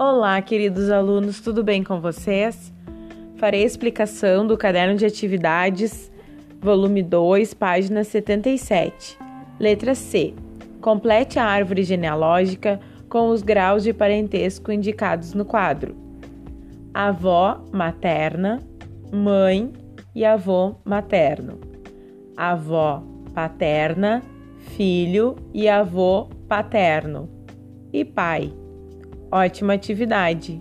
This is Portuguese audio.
Olá, queridos alunos, tudo bem com vocês? Farei a explicação do caderno de atividades, volume 2, página 77. Letra C. Complete a árvore genealógica com os graus de parentesco indicados no quadro. Avó materna, mãe e avô materno. Avó paterna, filho e avô paterno. E pai. Ótima atividade!